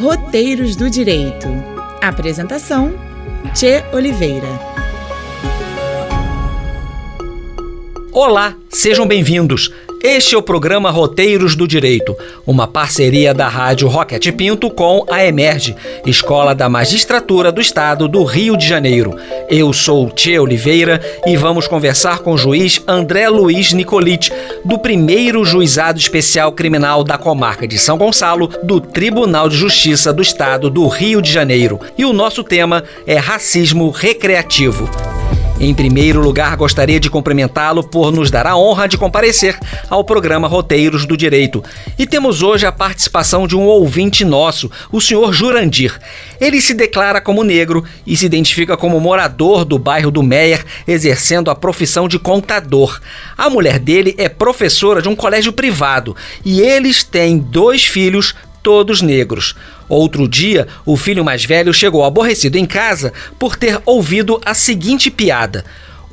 Roteiros do Direito. Apresentação: Tchê Oliveira. Olá, sejam bem-vindos. Este é o programa Roteiros do Direito, uma parceria da Rádio Roquete Pinto com a Emerge, Escola da Magistratura do Estado do Rio de Janeiro. Eu sou Tchê Oliveira e vamos conversar com o juiz André Luiz Nicolite, do primeiro Juizado Especial Criminal da Comarca de São Gonçalo, do Tribunal de Justiça do Estado do Rio de Janeiro. E o nosso tema é racismo recreativo. Em primeiro lugar, gostaria de cumprimentá-lo por nos dar a honra de comparecer ao programa Roteiros do Direito. E temos hoje a participação de um ouvinte nosso, o senhor Jurandir. Ele se declara como negro e se identifica como morador do bairro do Meier, exercendo a profissão de contador. A mulher dele é professora de um colégio privado e eles têm dois filhos, todos negros. Outro dia, o filho mais velho chegou aborrecido em casa por ter ouvido a seguinte piada.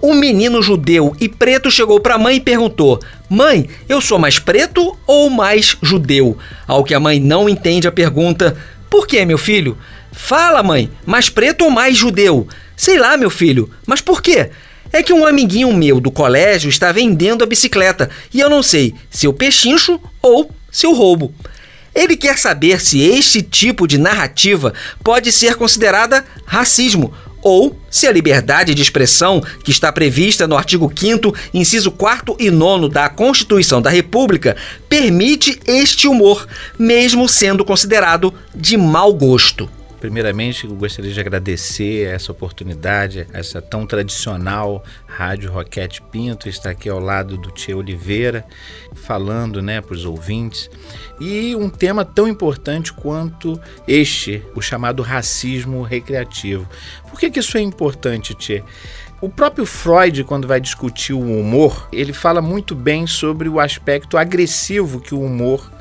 Um menino judeu e preto chegou para a mãe e perguntou: Mãe, eu sou mais preto ou mais judeu? Ao que a mãe não entende a pergunta: Por que, meu filho? Fala, mãe, mais preto ou mais judeu? Sei lá, meu filho, mas por quê? É que um amiguinho meu do colégio está vendendo a bicicleta e eu não sei se eu pechincho ou se eu roubo. Ele quer saber se este tipo de narrativa pode ser considerada racismo ou se a liberdade de expressão, que está prevista no artigo 5, inciso 4 e 9 da Constituição da República, permite este humor, mesmo sendo considerado de mau gosto. Primeiramente, eu gostaria de agradecer essa oportunidade, essa tão tradicional Rádio Roquete Pinto, estar aqui ao lado do Tia Oliveira, falando né, para os ouvintes. E um tema tão importante quanto este, o chamado racismo recreativo. Por que, que isso é importante, Tia? O próprio Freud, quando vai discutir o humor, ele fala muito bem sobre o aspecto agressivo que o humor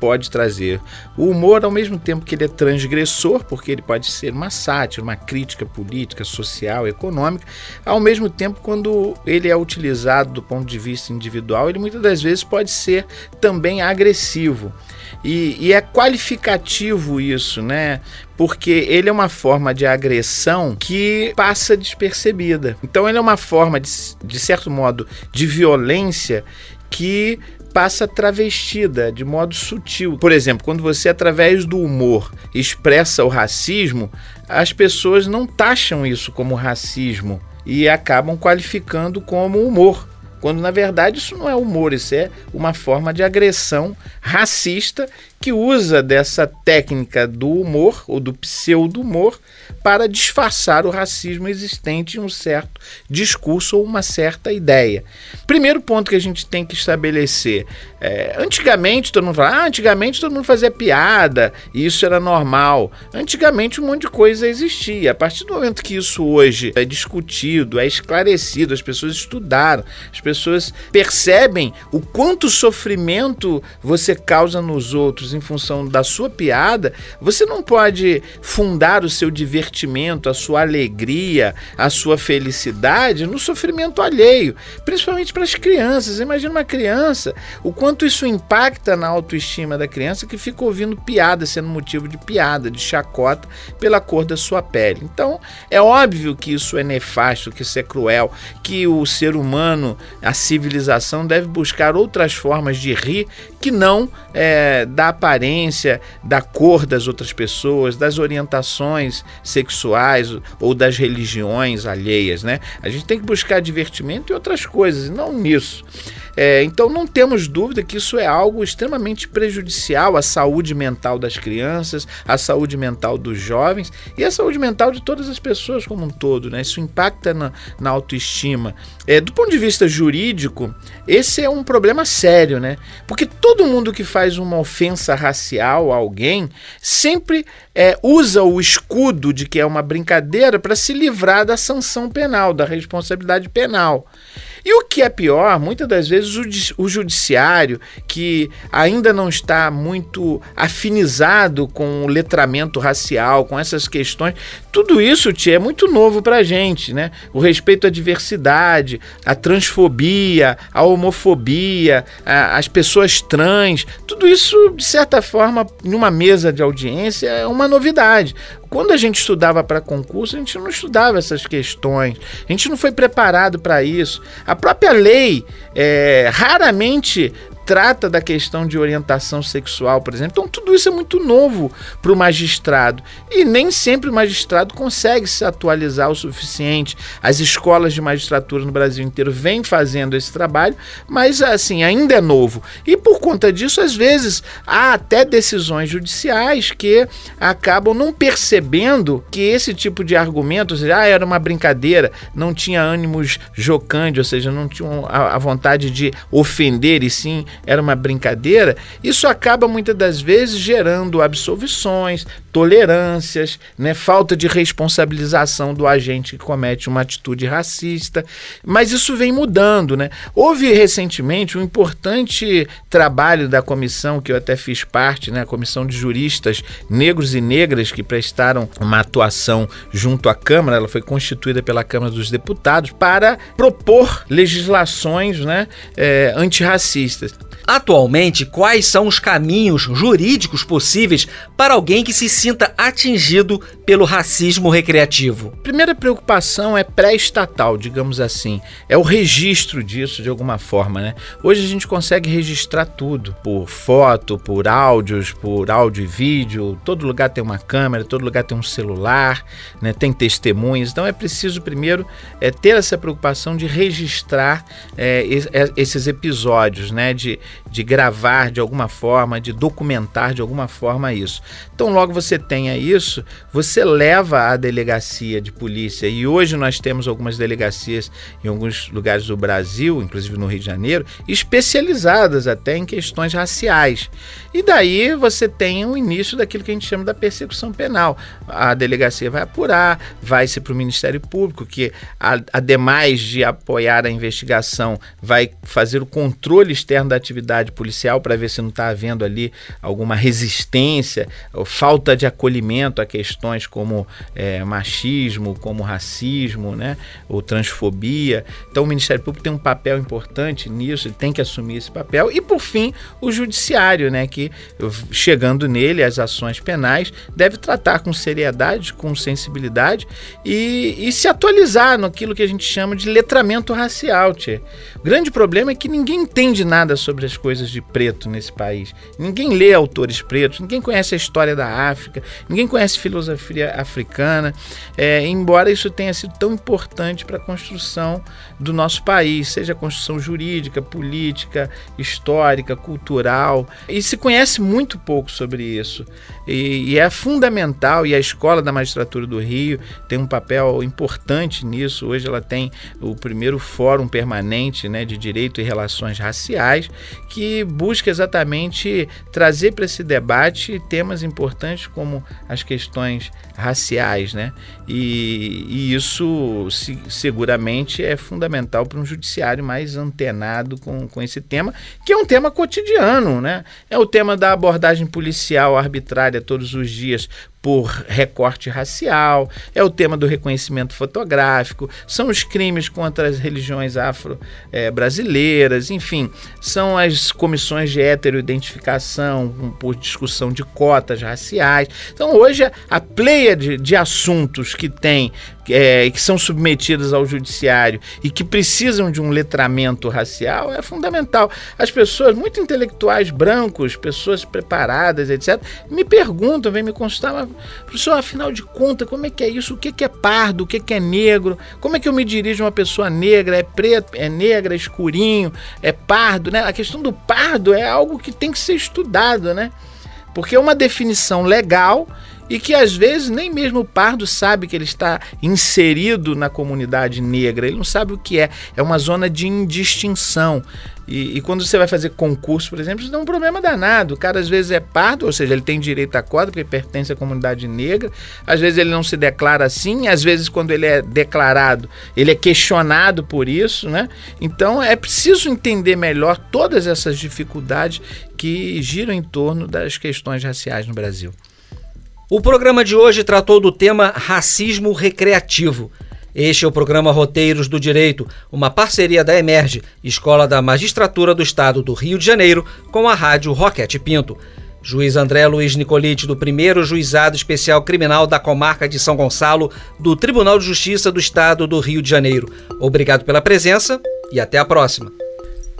pode trazer. O humor, ao mesmo tempo que ele é transgressor, porque ele pode ser uma sátira, uma crítica política, social, econômica, ao mesmo tempo, quando ele é utilizado do ponto de vista individual, ele muitas das vezes pode ser também agressivo. E, e, é qualificativo isso, né? Porque ele é uma forma de agressão que passa despercebida. Então, ele é uma forma, de, de certo modo, de violência que passa travestida de modo sutil. Por exemplo, quando você, através do humor, expressa o racismo, as pessoas não taxam isso como racismo e acabam qualificando como humor. Quando na verdade isso não é humor, isso é uma forma de agressão racista que usa dessa técnica do humor ou do pseudo-humor para disfarçar o racismo existente em um certo discurso ou uma certa ideia. Primeiro ponto que a gente tem que estabelecer: é, antigamente todo mundo fala, ah, antigamente todo mundo fazia piada, e isso era normal. Antigamente um monte de coisa existia. A partir do momento que isso hoje é discutido, é esclarecido, as pessoas estudaram, as pessoas percebem o quanto sofrimento você causa nos outros em função da sua piada, você não pode fundar o seu divertimento, a sua alegria, a sua felicidade no sofrimento alheio, principalmente para as crianças. Imagina uma criança, o quanto isso impacta na autoestima da criança que fica ouvindo piada, sendo motivo de piada, de chacota pela cor da sua pele. Então, é óbvio que isso é nefasto, que isso é cruel, que o ser humano, a civilização deve buscar outras formas de rir que não é, da aparência, da cor das outras pessoas, das orientações sexuais ou das religiões alheias, né? A gente tem que buscar divertimento e outras coisas, não nisso. É, então não temos dúvida que isso é algo extremamente prejudicial à saúde mental das crianças, à saúde mental dos jovens e à saúde mental de todas as pessoas como um todo. Né? Isso impacta na, na autoestima. É, do ponto de vista jurídico, esse é um problema sério, né? Porque todo mundo que faz uma ofensa racial a alguém sempre é, usa o escudo de que é uma brincadeira para se livrar da sanção penal, da responsabilidade penal. E o que é pior, muitas das vezes o, judiciário, que ainda não está muito afinizado com o letramento racial, com essas questões, tudo isso, Tia, é muito novo para a gente, né? O respeito à diversidade, a transfobia, a homofobia, a, as pessoas trans, tudo isso, de certa forma, numa mesa de audiência, é uma novidade. Quando a gente estudava para concurso, a gente não estudava essas questões, a gente não foi preparado para isso. A própria lei é, raramente trata da questão de orientação sexual, por exemplo. Então, tudo isso é muito novo para o magistrado. E nem sempre o magistrado consegue se atualizar o suficiente. As escolas de magistratura no Brasil inteiro vêm fazendo esse trabalho, mas, assim, ainda é novo. E por conta disso, às vezes, há até decisões judiciais que acabam não percebendo que esse tipo de argumento, ou seja, ah, era uma brincadeira, não tinha ânimos jocante, ou seja, não tinha a vontade de ofender, e sim era uma brincadeira, isso acaba muitas das vezes gerando absolvições, tolerâncias, né, falta de responsabilização do agente que comete uma atitude racista. Mas isso vem mudando. Né? Houve recentemente um importante trabalho da comissão, que eu até fiz parte, né, a comissão de juristas negros e negras que prestaram uma atuação junto à Câmara, ela foi constituída pela Câmara dos Deputados, para propor legislações né, é, antirracistas. Atualmente, quais são os caminhos jurídicos possíveis para alguém que se sinta atingido pelo racismo recreativo? Primeira preocupação é pré-estatal, digamos assim. É o registro disso de alguma forma, né? Hoje a gente consegue registrar tudo, por foto, por áudios, por áudio e vídeo. Todo lugar tem uma câmera, todo lugar tem um celular, né? Tem testemunhas. Então é preciso primeiro é, ter essa preocupação de registrar é, esses episódios, né? De, de gravar de alguma forma, de documentar de alguma forma isso. Então, logo você tenha isso, você leva à delegacia de polícia. E hoje nós temos algumas delegacias em alguns lugares do Brasil, inclusive no Rio de Janeiro, especializadas até em questões raciais. E daí você tem o início daquilo que a gente chama da persecução penal. A delegacia vai apurar, vai-se para o Ministério Público, que, ademais de apoiar a investigação, vai fazer o controle externo da atividade policial para ver se não está havendo ali alguma resistência ou falta de acolhimento a questões como é, machismo, como racismo, né, ou transfobia. Então o Ministério Público tem um papel importante nisso, ele tem que assumir esse papel. E por fim, o Judiciário, né, que que, chegando nele, as ações penais, deve tratar com seriedade, com sensibilidade e, e se atualizar naquilo que a gente chama de letramento racial. Tchê. O grande problema é que ninguém entende nada sobre as coisas de preto nesse país. Ninguém lê autores pretos, ninguém conhece a história da África, ninguém conhece filosofia africana, é, embora isso tenha sido tão importante para a construção do nosso país, seja a construção jurídica, política, histórica, cultural. E se conhece muito pouco sobre isso. E, e, é fundamental, e a Escola da Magistratura do Rio tem um papel importante nisso. Hoje ela tem o primeiro fórum permanente né, de direito e relações raciais, que busca exatamente trazer para esse debate temas importantes como as questões raciais. Né? E, e isso se, seguramente é fundamental para um judiciário mais antenado com, com esse tema, que é um tema cotidiano. Né? É o tema da abordagem policial arbitrária todos os dias por recorte racial, é o tema do reconhecimento fotográfico, são os crimes contra as religiões afro-brasileiras, enfim, são as comissões de heteroidentificação por discussão de cotas raciais. Então, hoje, a pleia de, de assuntos que tem é, que são submetidas ao judiciário e que precisam de um letramento racial é fundamental. As pessoas, muito intelectuais brancos, pessoas preparadas, etc., me perguntam, vêm me consultar, mas, professor, afinal de contas, como é que é isso? O que é pardo? O que é negro? Como é que eu me dirijo a uma pessoa negra? É preto, é negra, é escurinho, é pardo, né? A questão do pardo é algo que tem que ser estudado, né? Porque é uma definição legal e que às vezes nem mesmo o pardo sabe que ele está inserido na comunidade negra, ele não sabe o que é, é uma zona de indistinção. E, e, quando você vai fazer concurso, por exemplo, isso dá um problema danado. O cara às vezes é pardo, ou seja, ele tem direito à cota porque pertence à comunidade negra. Às vezes ele não se declara assim, às vezes quando ele é declarado, ele é questionado por isso, né? Então é preciso entender melhor todas essas dificuldades que giram em torno das questões raciais no Brasil. O programa de hoje tratou do tema racismo recreativo. Este é o programa Roteiros do Direito, uma parceria da Emerge, Escola da Magistratura do Estado do Rio de Janeiro, com a Rádio Roquete Pinto. Juiz André Luiz Nicolite, do primeiro Juizado Especial Criminal da Comarca de São Gonçalo, do Tribunal de Justiça do Estado do Rio de Janeiro. Obrigado pela presença e até a próxima.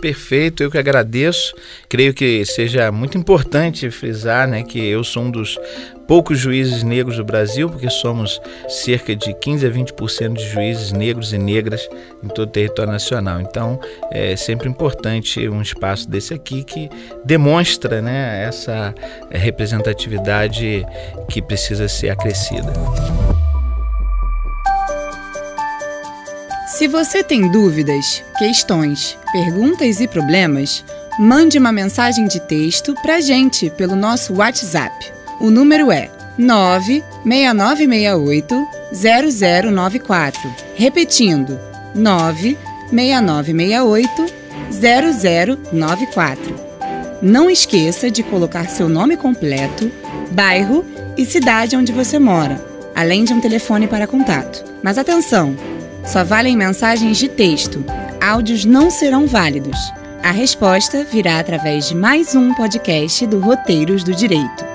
Perfeito, eu que agradeço. Creio que seja muito importante frisar né, que eu sou um dos poucos juízes negros do Brasil, porque somos cerca de 15 a 20% de juízes negros e negras em todo o território nacional. Então, é sempre importante um espaço desse aqui que demonstra né, essa representatividade que precisa ser acrescida. Se você tem dúvidas, questões, perguntas e problemas, mande uma mensagem de texto para a gente pelo nosso WhatsApp. O número é 96968 0094. Repetindo, 96968 0094. Não esqueça de colocar seu nome completo, bairro e cidade onde você mora, além de um telefone para contato. Mas atenção! Só valem mensagens de texto. Áudios não serão válidos. A resposta virá através de mais um podcast do Roteiros do Direito.